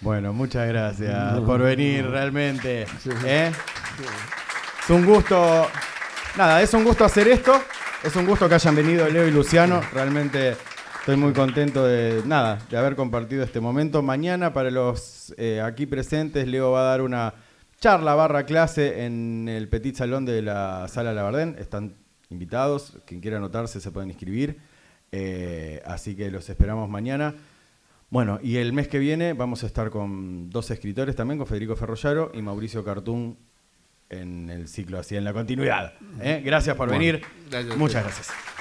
Bueno, muchas gracias por venir realmente. ¿eh? Es un gusto, nada, es un gusto hacer esto. Es un gusto que hayan venido Leo y Luciano. Realmente estoy muy contento de nada, de haber compartido este momento. Mañana para los eh, aquí presentes, Leo va a dar una charla barra clase en el Petit Salón de la Sala Labardén. Están invitados, quien quiera anotarse se pueden inscribir. Eh, así que los esperamos mañana. Bueno, y el mes que viene vamos a estar con dos escritores también, con Federico Ferrollaro y Mauricio Cartún en el ciclo así, en la continuidad. ¿eh? Gracias por venir. gracias Muchas gracias.